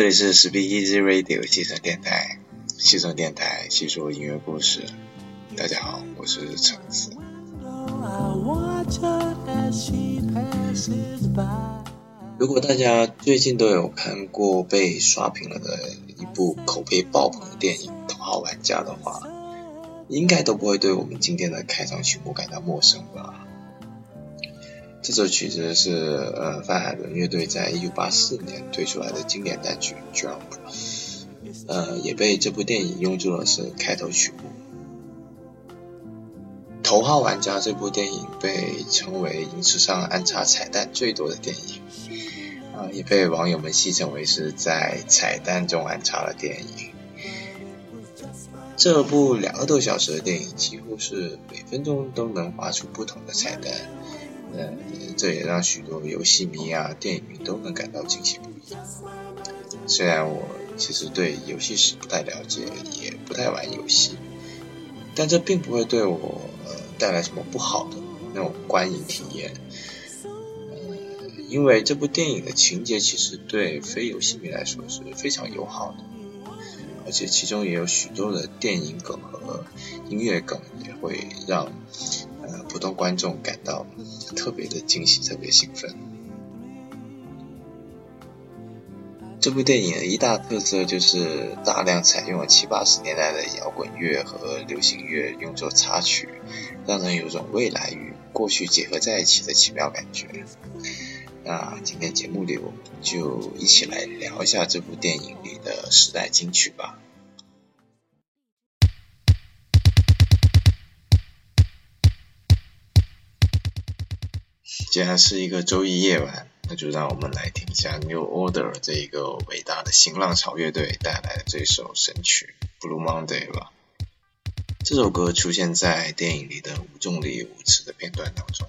这里是 Speak Easy Radio 西城电台，西城电台细说音乐故事。大家好，我是橙子。如果大家最近都有看过被刷屏了的一部口碑爆棚的电影《头号玩家》的话，应该都不会对我们今天的开场曲目感到陌生吧？这首曲子是呃范海伦乐队在一九八四年推出来的经典单曲《Jump》，呃也被这部电影用作了是开头曲目。《头号玩家》这部电影被称为影史上安插彩蛋最多的电影，啊也被网友们戏称为是在彩蛋中安插了电影。这部两个多小时的电影几乎是每分钟都能发出不同的彩蛋。呃，这也让许多游戏迷啊、电影迷都能感到惊喜不已。虽然我其实对游戏史不太了解，也不太玩游戏，但这并不会对我呃带来什么不好的那种观影体验。呃，因为这部电影的情节其实对非游戏迷来说是非常友好的，而且其中也有许多的电影梗和音乐梗，也会让。普通观众感到特别的惊喜，特别兴奋。这部电影的一大特色就是大量采用了七八十年代的摇滚乐和流行乐用作插曲，让人有种未来与过去结合在一起的奇妙感觉。那今天节目里，我们就一起来聊一下这部电影里的时代金曲吧。既然是一个周一夜晚，那就让我们来听一下 New Order 这一个伟大的新浪潮乐队带来的这首神曲《Blue Monday》吧。这首歌出现在电影里的无重力舞池的片段当中。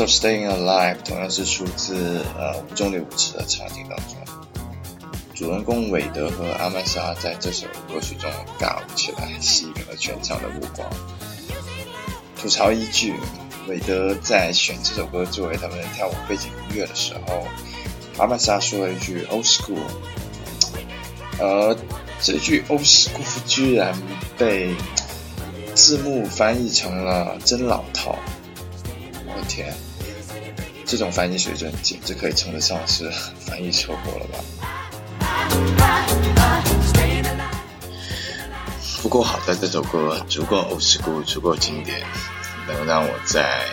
首《Staying Alive》同样是出自呃五中六五次的场景当中。主人公韦德和阿曼莎在这首歌曲中尬舞起来，吸引了全场的目光。吐槽一句：韦德在选这首歌作为他们的跳舞背景音乐的时候，阿曼莎说了一句 “old school”，而这句 “old school” 居然被字幕翻译成了“真老套”。我天，这种翻译水准简直可以称得上是翻译车祸了吧！不过好在这首歌足够 old school，足够经典，能让我在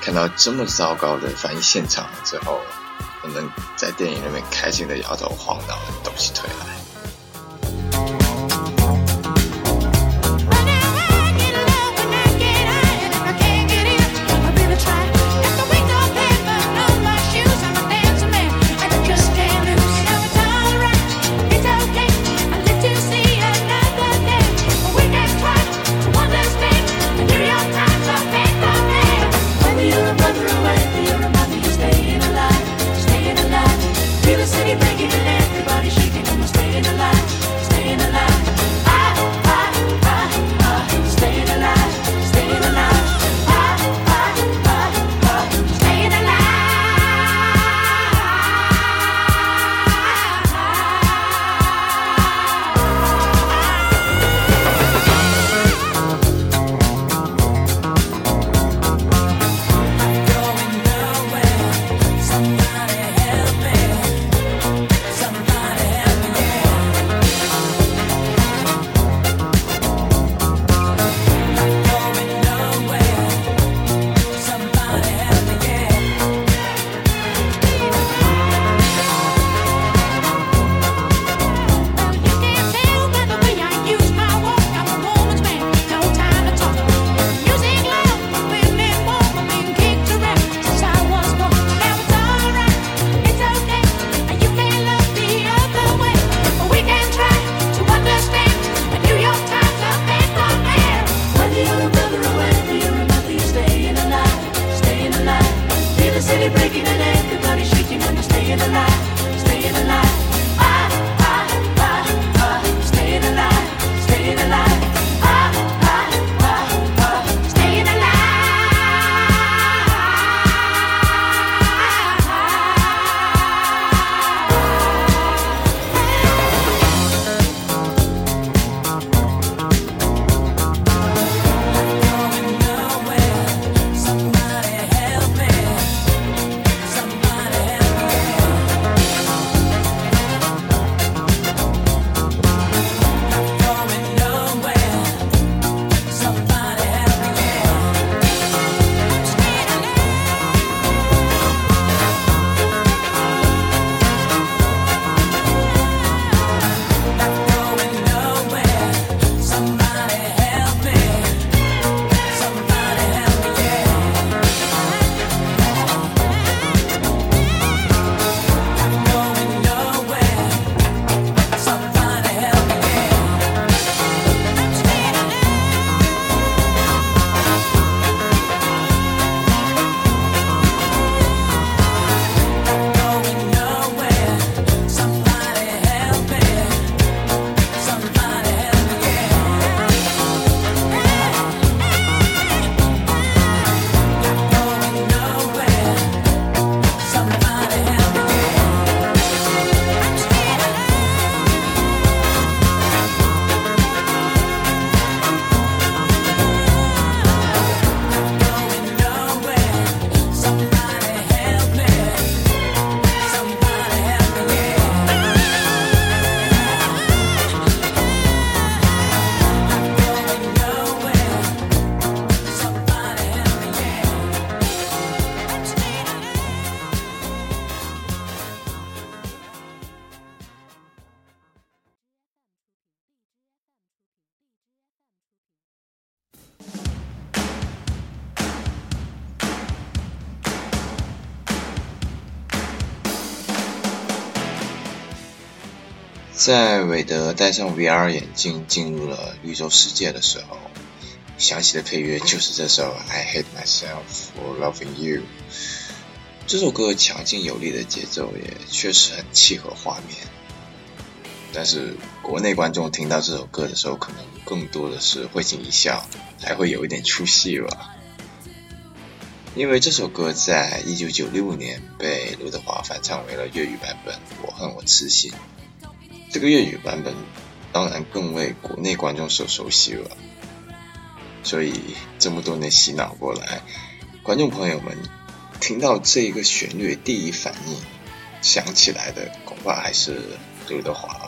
看到这么糟糕的翻译现场之后，能在电影里面开心的摇头晃脑，抖起腿来。在韦德戴上 VR 眼镜进入了绿洲世界的时候，响起的配乐就是这首《I Hate Myself for Loving You》。这首歌强劲有力的节奏也确实很契合画面，但是国内观众听到这首歌的时候，可能更多的是会心一笑，还会有一点出戏吧。因为这首歌在一九九六年被刘德华翻唱为了粤语版本《我恨我痴心》，这个粤语版本当然更为国内观众所熟悉了。所以这么多年洗脑过来，观众朋友们。听到这一个旋律，第一反应想起来的恐怕还是刘德华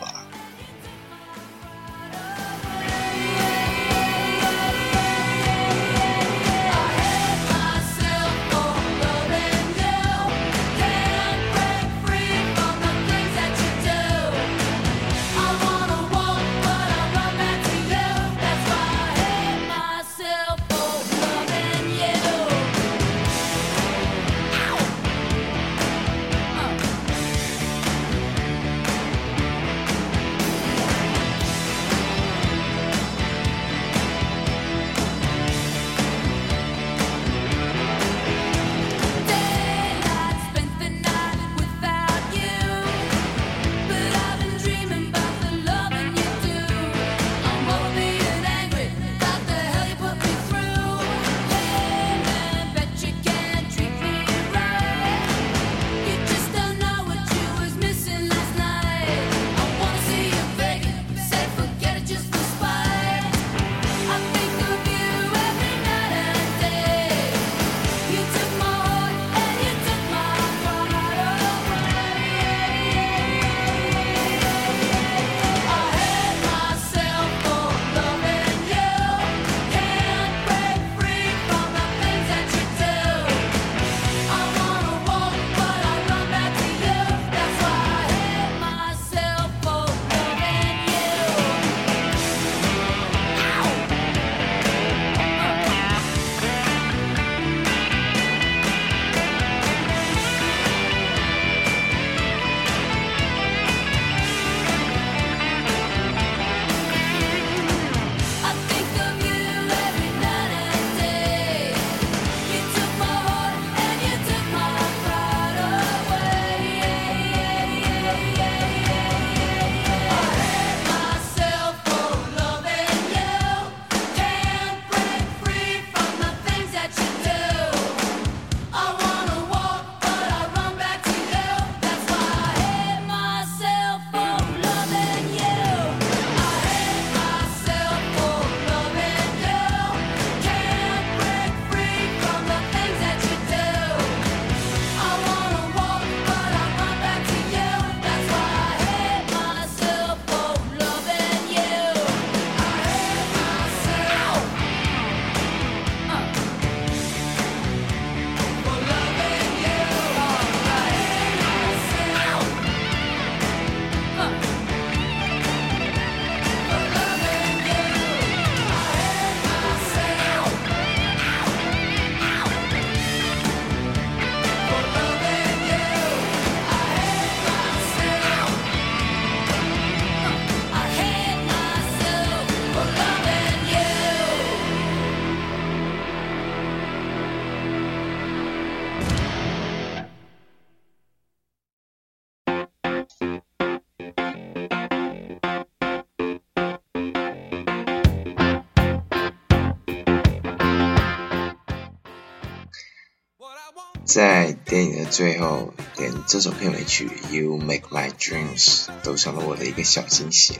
在电影的最后，连这首片尾曲《You Make My Dreams》都成了我的一个小惊喜。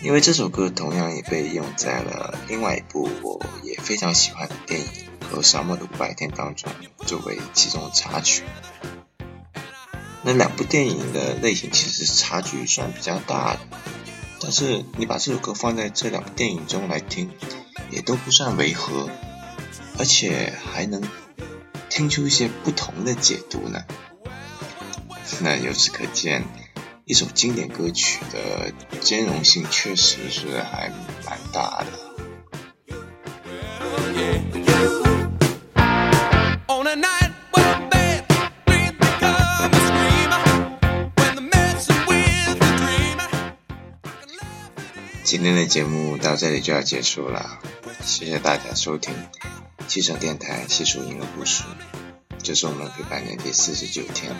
因为这首歌同样也被用在了另外一部我也非常喜欢的电影《和沙漠的五百天》当中，作为其中的插曲。那两部电影的类型其实差距算比较大的，但是你把这首歌放在这两部电影中来听，也都不算违和，而且还能。听出一些不同的解读呢？那由此可见，一首经典歌曲的兼容性确实是还蛮大的。今天的节目到这里就要结束了，谢谢大家收听汽车电台细数音乐故事，这是我们陪伴的第四十九天，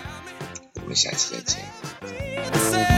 我们下期再见。